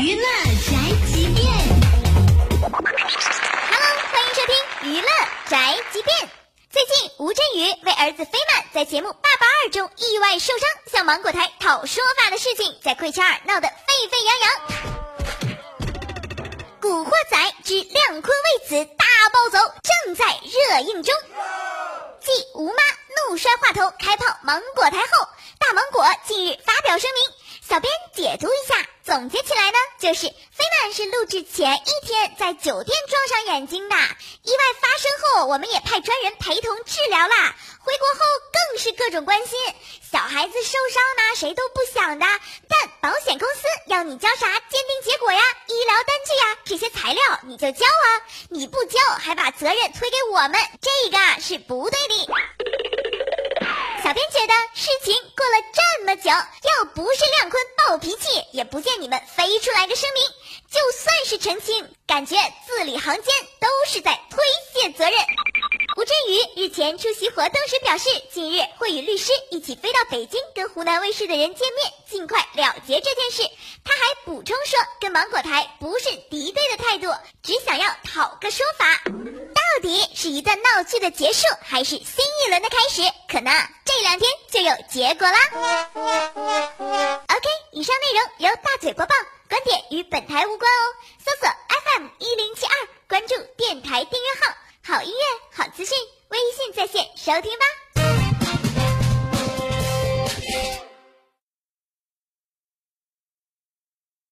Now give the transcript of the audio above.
娱乐宅急便，Hello，欢迎收听娱乐宅急便。最近吴镇宇为儿子飞曼在节目《爸爸二》中意外受伤，向芒果台讨说法的事情，在贵圈儿闹得沸沸扬扬。《古惑仔之亮坤为此大暴走》正在热映中。继吴妈怒摔话头开炮芒果台后，大芒果近日发表声明。小编解读一下，总结起来呢，就是菲曼是录制前一天在酒店撞上眼睛的，意外发生后，我们也派专人陪同治疗啦。回国后更是各种关心，小孩子受伤呢，谁都不想的，但保险公司要你交啥鉴定结果呀、医疗单据呀这些材料，你就交啊，你不交还把责任推给我们，这个是不对的。小编觉得事情过了这么久，要不是亮坤暴脾气，也不见你们飞出来个声明。就算是澄清，感觉字里行间都是在推卸责任。吴镇宇日前出席活动时表示，近日会与律师一起飞到北京，跟湖南卫视的人见面，尽快了结这件事。他还补充说，跟芒果台不是敌对的态度，只想要讨个说法。到底是一段闹剧的结束，还是新一轮的开始？可能这两天就有结果啦。OK，以上内容由大嘴播报，观点与本台无关哦。搜索 FM 一零七二，关注电台订阅号，好音乐好资讯，微信在线收听吧。